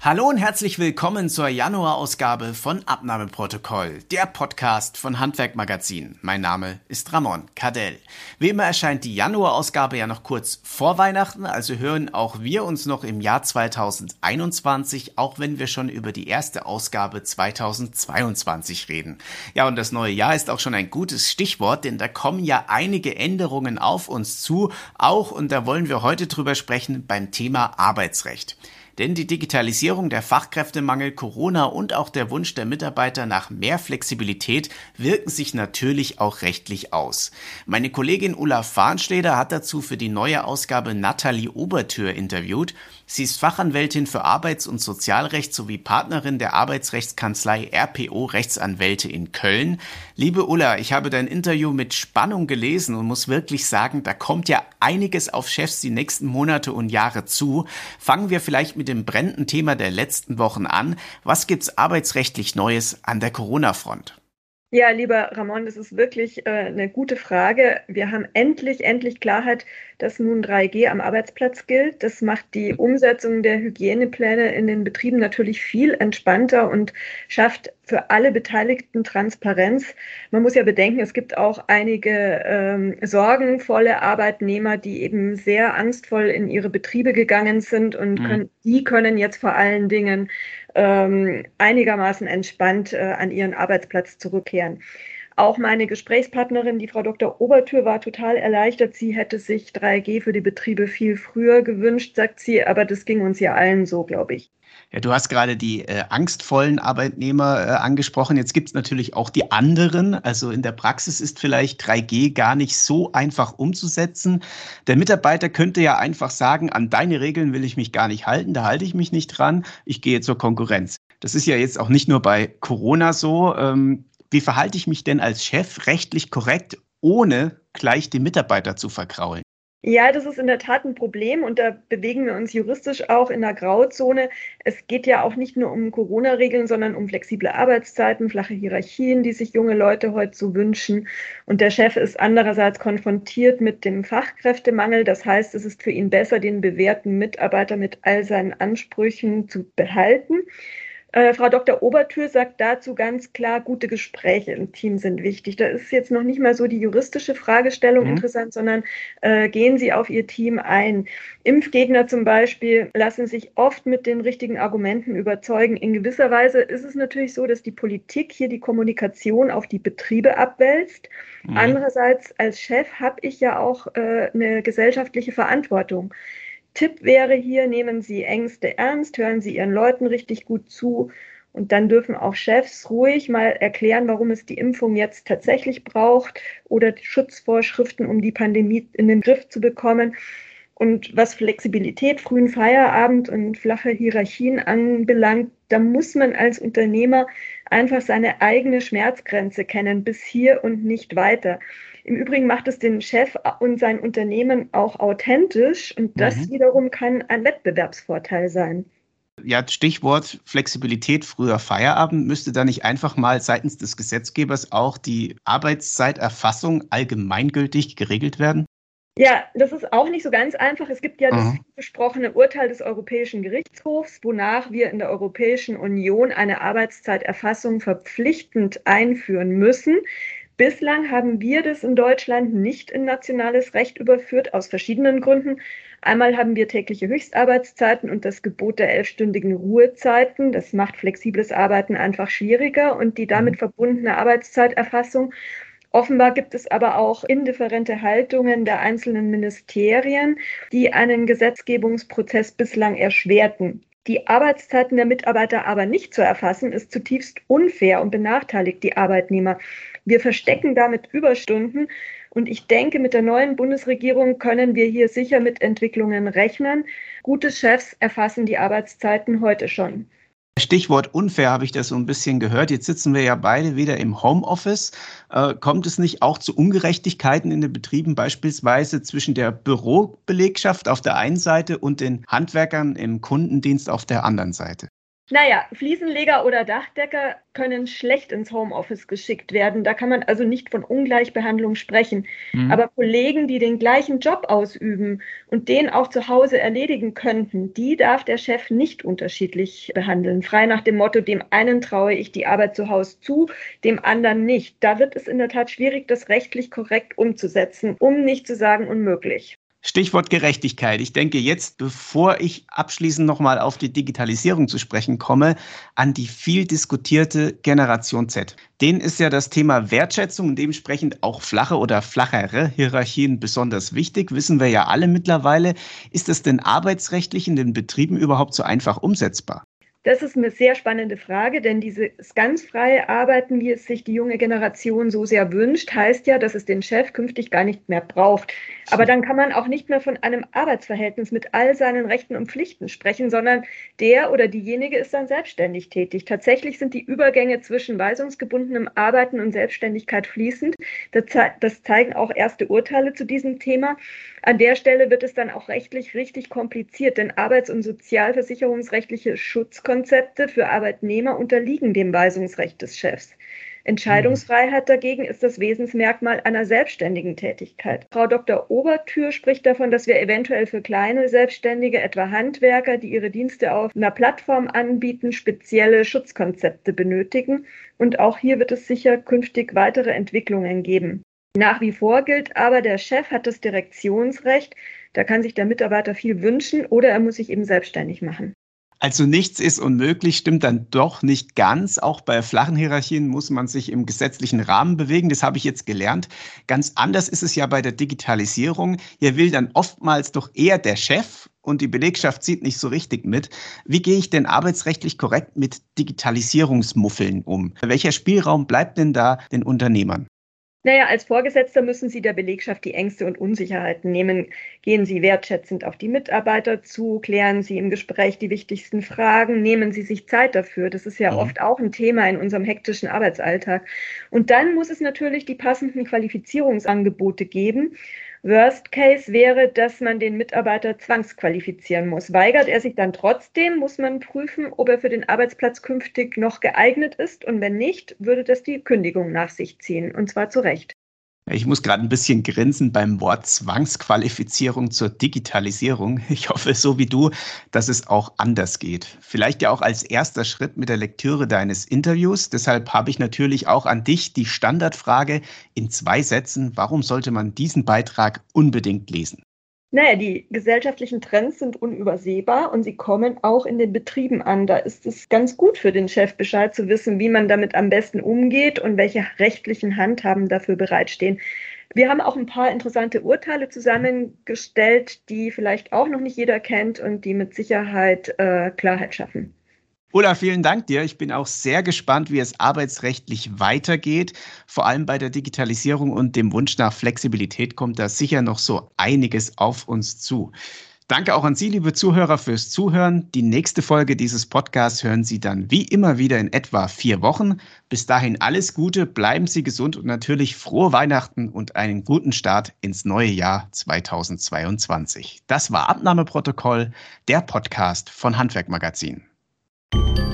Hallo und herzlich willkommen zur Januarausgabe von Abnahmeprotokoll, der Podcast von Handwerk Magazin. Mein Name ist Ramon Cadell. Wie immer erscheint die Januarausgabe ja noch kurz vor Weihnachten, also hören auch wir uns noch im Jahr 2021, auch wenn wir schon über die erste Ausgabe 2022 reden. Ja, und das neue Jahr ist auch schon ein gutes Stichwort, denn da kommen ja einige Änderungen auf uns zu, auch und da wollen wir heute drüber sprechen beim Thema Arbeitsrecht. Denn die Digitalisierung, der Fachkräftemangel, Corona und auch der Wunsch der Mitarbeiter nach mehr Flexibilität wirken sich natürlich auch rechtlich aus. Meine Kollegin Ulla Farnsteder hat dazu für die neue Ausgabe Nathalie Obertür interviewt. Sie ist Fachanwältin für Arbeits- und Sozialrecht sowie Partnerin der Arbeitsrechtskanzlei RPO Rechtsanwälte in Köln. Liebe Ulla, ich habe dein Interview mit Spannung gelesen und muss wirklich sagen, da kommt ja einiges auf Chefs die nächsten Monate und Jahre zu. Fangen wir vielleicht mit dem brennenden Thema der letzten Wochen an. Was gibt's arbeitsrechtlich Neues an der Corona-Front? Ja, lieber Ramon, das ist wirklich äh, eine gute Frage. Wir haben endlich, endlich Klarheit, dass nun 3G am Arbeitsplatz gilt. Das macht die Umsetzung der Hygienepläne in den Betrieben natürlich viel entspannter und schafft für alle Beteiligten Transparenz. Man muss ja bedenken, es gibt auch einige ähm, sorgenvolle Arbeitnehmer, die eben sehr angstvoll in ihre Betriebe gegangen sind und mhm. können, die können jetzt vor allen Dingen ähm, einigermaßen entspannt äh, an ihren Arbeitsplatz zurückkehren. Auch meine Gesprächspartnerin, die Frau Dr. Obertür, war total erleichtert. Sie hätte sich 3G für die Betriebe viel früher gewünscht, sagt sie, aber das ging uns ja allen so, glaube ich. Ja, du hast gerade die äh, angstvollen Arbeitnehmer äh, angesprochen. Jetzt gibt es natürlich auch die anderen. Also in der Praxis ist vielleicht 3G gar nicht so einfach umzusetzen. Der Mitarbeiter könnte ja einfach sagen, an deine Regeln will ich mich gar nicht halten, da halte ich mich nicht dran, ich gehe zur Konkurrenz. Das ist ja jetzt auch nicht nur bei Corona so. Ähm, wie verhalte ich mich denn als Chef rechtlich korrekt, ohne gleich die Mitarbeiter zu verkraulen? Ja, das ist in der Tat ein Problem und da bewegen wir uns juristisch auch in der Grauzone. Es geht ja auch nicht nur um Corona-Regeln, sondern um flexible Arbeitszeiten, flache Hierarchien, die sich junge Leute heute so wünschen. Und der Chef ist andererseits konfrontiert mit dem Fachkräftemangel. Das heißt, es ist für ihn besser, den bewährten Mitarbeiter mit all seinen Ansprüchen zu behalten. Äh, Frau Dr. Obertür sagt dazu ganz klar, gute Gespräche im Team sind wichtig. Da ist jetzt noch nicht mal so die juristische Fragestellung mhm. interessant, sondern äh, gehen Sie auf Ihr Team ein. Impfgegner zum Beispiel lassen sich oft mit den richtigen Argumenten überzeugen. In gewisser Weise ist es natürlich so, dass die Politik hier die Kommunikation auf die Betriebe abwälzt. Mhm. Andererseits als Chef habe ich ja auch äh, eine gesellschaftliche Verantwortung. Tipp wäre hier, nehmen Sie Ängste ernst, hören Sie Ihren Leuten richtig gut zu und dann dürfen auch Chefs ruhig mal erklären, warum es die Impfung jetzt tatsächlich braucht oder die Schutzvorschriften, um die Pandemie in den Griff zu bekommen. Und was Flexibilität, frühen Feierabend und flache Hierarchien anbelangt, da muss man als Unternehmer einfach seine eigene Schmerzgrenze kennen, bis hier und nicht weiter. Im Übrigen macht es den Chef und sein Unternehmen auch authentisch und das mhm. wiederum kann ein Wettbewerbsvorteil sein. Ja, Stichwort Flexibilität, früher Feierabend. Müsste da nicht einfach mal seitens des Gesetzgebers auch die Arbeitszeiterfassung allgemeingültig geregelt werden? Ja, das ist auch nicht so ganz einfach. Es gibt ja das mhm. besprochene Urteil des Europäischen Gerichtshofs, wonach wir in der Europäischen Union eine Arbeitszeiterfassung verpflichtend einführen müssen. Bislang haben wir das in Deutschland nicht in nationales Recht überführt, aus verschiedenen Gründen. Einmal haben wir tägliche Höchstarbeitszeiten und das Gebot der elfstündigen Ruhezeiten. Das macht flexibles Arbeiten einfach schwieriger und die damit mhm. verbundene Arbeitszeiterfassung. Offenbar gibt es aber auch indifferente Haltungen der einzelnen Ministerien, die einen Gesetzgebungsprozess bislang erschwerten. Die Arbeitszeiten der Mitarbeiter aber nicht zu erfassen, ist zutiefst unfair und benachteiligt die Arbeitnehmer. Wir verstecken damit Überstunden. Und ich denke, mit der neuen Bundesregierung können wir hier sicher mit Entwicklungen rechnen. Gute Chefs erfassen die Arbeitszeiten heute schon. Stichwort unfair habe ich das so ein bisschen gehört. Jetzt sitzen wir ja beide wieder im Homeoffice. Äh, kommt es nicht auch zu Ungerechtigkeiten in den Betrieben, beispielsweise zwischen der Bürobelegschaft auf der einen Seite und den Handwerkern im Kundendienst auf der anderen Seite? Naja, Fliesenleger oder Dachdecker können schlecht ins Homeoffice geschickt werden. Da kann man also nicht von Ungleichbehandlung sprechen. Mhm. Aber Kollegen, die den gleichen Job ausüben und den auch zu Hause erledigen könnten, die darf der Chef nicht unterschiedlich behandeln. Frei nach dem Motto, dem einen traue ich die Arbeit zu Hause zu, dem anderen nicht. Da wird es in der Tat schwierig, das rechtlich korrekt umzusetzen, um nicht zu sagen unmöglich. Stichwort Gerechtigkeit. Ich denke jetzt, bevor ich abschließend nochmal auf die Digitalisierung zu sprechen komme, an die viel diskutierte Generation Z. Denen ist ja das Thema Wertschätzung und dementsprechend auch flache oder flachere Hierarchien besonders wichtig, wissen wir ja alle mittlerweile. Ist das denn arbeitsrechtlich in den Betrieben überhaupt so einfach umsetzbar? Das ist eine sehr spannende Frage, denn dieses ganz freie Arbeiten, wie es sich die junge Generation so sehr wünscht, heißt ja, dass es den Chef künftig gar nicht mehr braucht. Aber dann kann man auch nicht mehr von einem Arbeitsverhältnis mit all seinen Rechten und Pflichten sprechen, sondern der oder diejenige ist dann selbstständig tätig. Tatsächlich sind die Übergänge zwischen weisungsgebundenem Arbeiten und Selbstständigkeit fließend. Das zeigen auch erste Urteile zu diesem Thema. An der Stelle wird es dann auch rechtlich richtig kompliziert, denn arbeits- und sozialversicherungsrechtliche Schutzkonzepte für Arbeitnehmer unterliegen dem Weisungsrecht des Chefs. Entscheidungsfreiheit dagegen ist das Wesensmerkmal einer selbstständigen Tätigkeit. Frau Dr. Obertür spricht davon, dass wir eventuell für kleine Selbstständige, etwa Handwerker, die ihre Dienste auf einer Plattform anbieten, spezielle Schutzkonzepte benötigen. Und auch hier wird es sicher künftig weitere Entwicklungen geben. Nach wie vor gilt aber, der Chef hat das Direktionsrecht. Da kann sich der Mitarbeiter viel wünschen oder er muss sich eben selbstständig machen. Also nichts ist unmöglich, stimmt dann doch nicht ganz. Auch bei flachen Hierarchien muss man sich im gesetzlichen Rahmen bewegen. Das habe ich jetzt gelernt. Ganz anders ist es ja bei der Digitalisierung. Hier will dann oftmals doch eher der Chef und die Belegschaft zieht nicht so richtig mit. Wie gehe ich denn arbeitsrechtlich korrekt mit Digitalisierungsmuffeln um? Welcher Spielraum bleibt denn da den Unternehmern? Naja, als Vorgesetzter müssen Sie der Belegschaft die Ängste und Unsicherheiten nehmen. Gehen Sie wertschätzend auf die Mitarbeiter zu, klären Sie im Gespräch die wichtigsten Fragen, nehmen Sie sich Zeit dafür. Das ist ja mhm. oft auch ein Thema in unserem hektischen Arbeitsalltag. Und dann muss es natürlich die passenden Qualifizierungsangebote geben. Worst Case wäre, dass man den Mitarbeiter zwangsqualifizieren muss. Weigert er sich dann trotzdem, muss man prüfen, ob er für den Arbeitsplatz künftig noch geeignet ist. Und wenn nicht, würde das die Kündigung nach sich ziehen. Und zwar zu Recht. Ich muss gerade ein bisschen grinsen beim Wort Zwangsqualifizierung zur Digitalisierung. Ich hoffe, so wie du, dass es auch anders geht. Vielleicht ja auch als erster Schritt mit der Lektüre deines Interviews. Deshalb habe ich natürlich auch an dich die Standardfrage in zwei Sätzen. Warum sollte man diesen Beitrag unbedingt lesen? Naja, die gesellschaftlichen Trends sind unübersehbar und sie kommen auch in den Betrieben an. Da ist es ganz gut für den Chef Bescheid zu wissen, wie man damit am besten umgeht und welche rechtlichen Handhaben dafür bereitstehen. Wir haben auch ein paar interessante Urteile zusammengestellt, die vielleicht auch noch nicht jeder kennt und die mit Sicherheit äh, Klarheit schaffen. Ulla, vielen Dank dir. Ich bin auch sehr gespannt, wie es arbeitsrechtlich weitergeht. Vor allem bei der Digitalisierung und dem Wunsch nach Flexibilität kommt da sicher noch so einiges auf uns zu. Danke auch an Sie, liebe Zuhörer, fürs Zuhören. Die nächste Folge dieses Podcasts hören Sie dann wie immer wieder in etwa vier Wochen. Bis dahin alles Gute, bleiben Sie gesund und natürlich frohe Weihnachten und einen guten Start ins neue Jahr 2022. Das war Abnahmeprotokoll, der Podcast von Handwerkmagazin. Thank you.